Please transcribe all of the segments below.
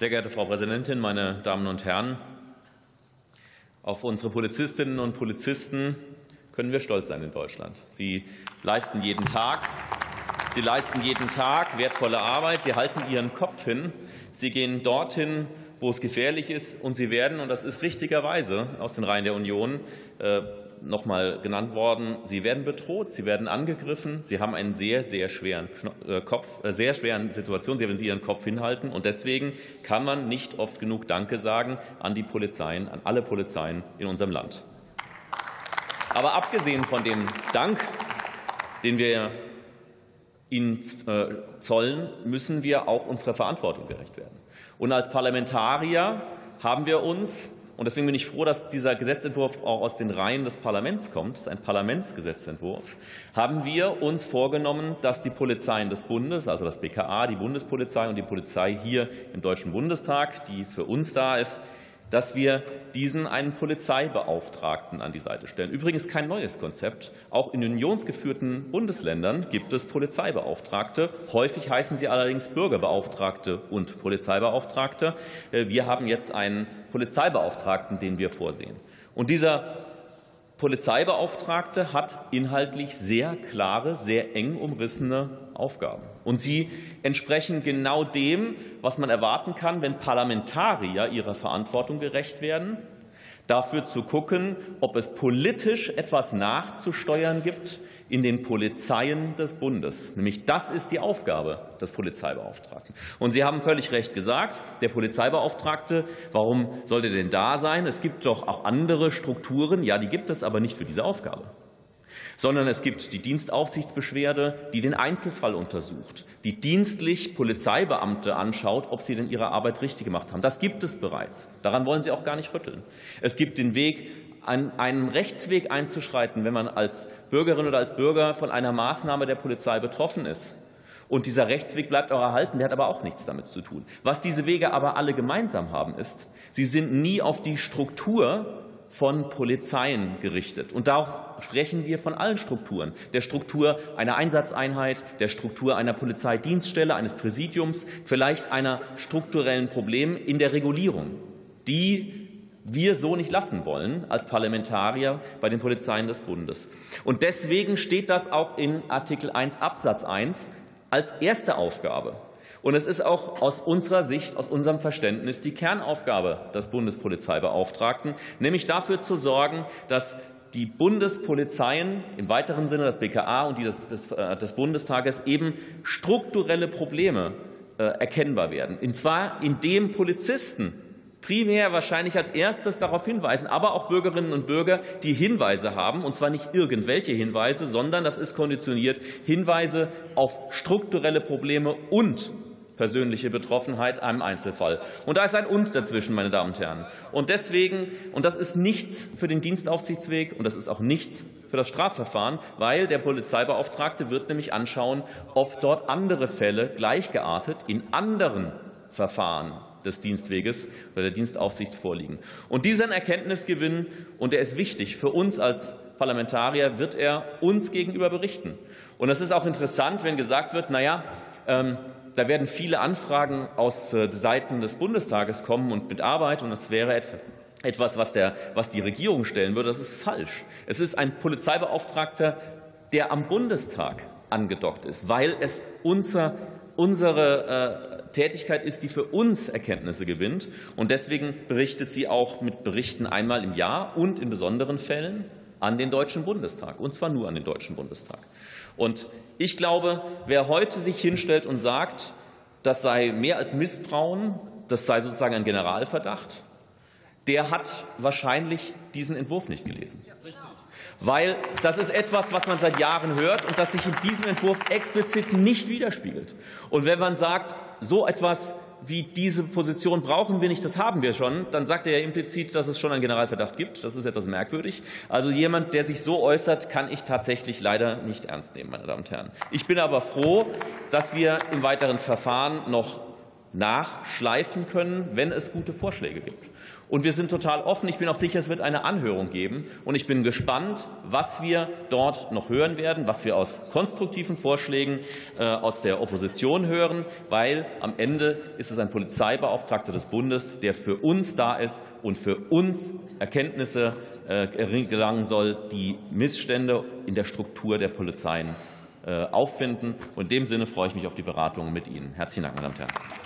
Sehr geehrte Frau Präsidentin, meine Damen und Herren! Auf unsere Polizistinnen und Polizisten können wir stolz sein in Deutschland. Sie leisten jeden Tag, sie leisten jeden Tag wertvolle Arbeit. Sie halten ihren Kopf hin. Sie gehen dorthin, wo es gefährlich ist, und sie werden, und das ist richtigerweise aus den Reihen der Union äh, noch mal genannt worden, sie werden bedroht, sie werden angegriffen, sie haben einen sehr, sehr schweren äh, Kopf, äh, sehr schweren Situation, sie werden sie ihren Kopf hinhalten. Und deswegen kann man nicht oft genug Danke sagen an die Polizeien, an alle Polizeien in unserem Land. Aber abgesehen von dem Dank, den wir ihnen zollen, müssen wir auch unserer Verantwortung gerecht werden. Und als Parlamentarier haben wir uns und deswegen bin ich froh, dass dieser Gesetzentwurf auch aus den Reihen des Parlaments kommt. Das ist ein Parlamentsgesetzentwurf. Haben wir uns vorgenommen, dass die Polizeien des Bundes, also das BKA, die Bundespolizei und die Polizei hier im Deutschen Bundestag, die für uns da ist, dass wir diesen einen Polizeibeauftragten an die Seite stellen. Übrigens kein neues Konzept. Auch in unionsgeführten Bundesländern gibt es Polizeibeauftragte. Häufig heißen sie allerdings Bürgerbeauftragte und Polizeibeauftragte. Äh, wir haben jetzt einen Polizeibeauftragten, den wir vorsehen. Und dieser Polizeibeauftragte hat inhaltlich sehr klare, sehr eng umrissene Aufgaben. Und sie entsprechen genau dem, was man erwarten kann, wenn Parlamentarier ihrer Verantwortung gerecht werden dafür zu gucken, ob es politisch etwas nachzusteuern gibt in den Polizeien des Bundes. Nämlich das ist die Aufgabe des Polizeibeauftragten. Und Sie haben völlig recht gesagt, der Polizeibeauftragte, warum sollte denn da sein? Es gibt doch auch andere Strukturen. Ja, die gibt es aber nicht für diese Aufgabe sondern es gibt die Dienstaufsichtsbeschwerde, die den Einzelfall untersucht, die dienstlich Polizeibeamte anschaut, ob sie denn ihre Arbeit richtig gemacht haben. Das gibt es bereits. Daran wollen Sie auch gar nicht rütteln. Es gibt den Weg, einen Rechtsweg einzuschreiten, wenn man als Bürgerin oder als Bürger von einer Maßnahme der Polizei betroffen ist. Und dieser Rechtsweg bleibt auch erhalten, der hat aber auch nichts damit zu tun. Was diese Wege aber alle gemeinsam haben, ist, sie sind nie auf die Struktur von Polizeien gerichtet. Und darauf sprechen wir von allen Strukturen. Der Struktur einer Einsatzeinheit, der Struktur einer Polizeidienststelle, eines Präsidiums, vielleicht einer strukturellen Problem in der Regulierung, die wir so nicht lassen wollen als Parlamentarier bei den Polizeien des Bundes. Und deswegen steht das auch in Artikel 1 Absatz 1 als erste Aufgabe und es ist auch aus unserer Sicht, aus unserem Verständnis die Kernaufgabe des Bundespolizeibeauftragten, nämlich dafür zu sorgen, dass die Bundespolizeien im weiteren Sinne das BKA und die des, des, äh, des Bundestages eben strukturelle Probleme äh, erkennbar werden. Und zwar indem Polizisten primär wahrscheinlich als erstes darauf hinweisen, aber auch Bürgerinnen und Bürger, die Hinweise haben, und zwar nicht irgendwelche Hinweise, sondern das ist konditioniert Hinweise auf strukturelle Probleme und persönliche Betroffenheit einem Einzelfall. Und da ist ein Und dazwischen, meine Damen und Herren. Und deswegen, und das ist nichts für den Dienstaufsichtsweg und das ist auch nichts für das Strafverfahren, weil der Polizeibeauftragte wird nämlich anschauen, ob dort andere Fälle gleichgeartet in anderen Verfahren des Dienstweges oder der Dienstaufsicht vorliegen. Und diesen Erkenntnisgewinn, und der ist wichtig für uns als Parlamentarier, wird er uns gegenüber berichten. Und es ist auch interessant, wenn gesagt wird, na ja, ähm, da werden viele Anfragen aus äh, Seiten des Bundestages kommen und mit Arbeit, und das wäre etwas, was, der, was die Regierung stellen würde. Das ist falsch. Es ist ein Polizeibeauftragter, der am Bundestag angedockt ist, weil es unser, unsere äh, Tätigkeit ist, die für uns Erkenntnisse gewinnt. Und deswegen berichtet sie auch mit Berichten einmal im Jahr und in besonderen Fällen an den Deutschen Bundestag, und zwar nur an den Deutschen Bundestag. Und ich glaube, wer heute sich hinstellt und sagt, das sei mehr als Misstrauen, das sei sozusagen ein Generalverdacht, der hat wahrscheinlich diesen Entwurf nicht gelesen. Weil das ist etwas, was man seit Jahren hört und das sich in diesem Entwurf explizit nicht widerspiegelt. Und wenn man sagt, so etwas wie diese Position brauchen wir nicht, das haben wir schon, dann sagt er ja implizit, dass es schon einen Generalverdacht gibt. Das ist etwas merkwürdig. Also jemand, der sich so äußert, kann ich tatsächlich leider nicht ernst nehmen, meine Damen und Herren. Ich bin aber froh, dass wir im weiteren Verfahren noch nachschleifen können, wenn es gute Vorschläge gibt. Und wir sind total offen. Ich bin auch sicher, es wird eine Anhörung geben. Und ich bin gespannt, was wir dort noch hören werden, was wir aus konstruktiven Vorschlägen äh, aus der Opposition hören, weil am Ende ist es ein Polizeibeauftragter des Bundes, der für uns da ist und für uns Erkenntnisse äh, gelangen soll, die Missstände in der Struktur der Polizeien auffinden. Und in dem Sinne freue ich mich auf die Beratungen mit Ihnen. Herzlichen Dank, meine Damen und Herren.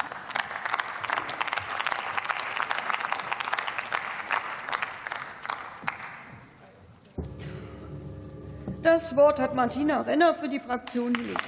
Das Wort hat Martina Renner für die Fraktion Die Linke.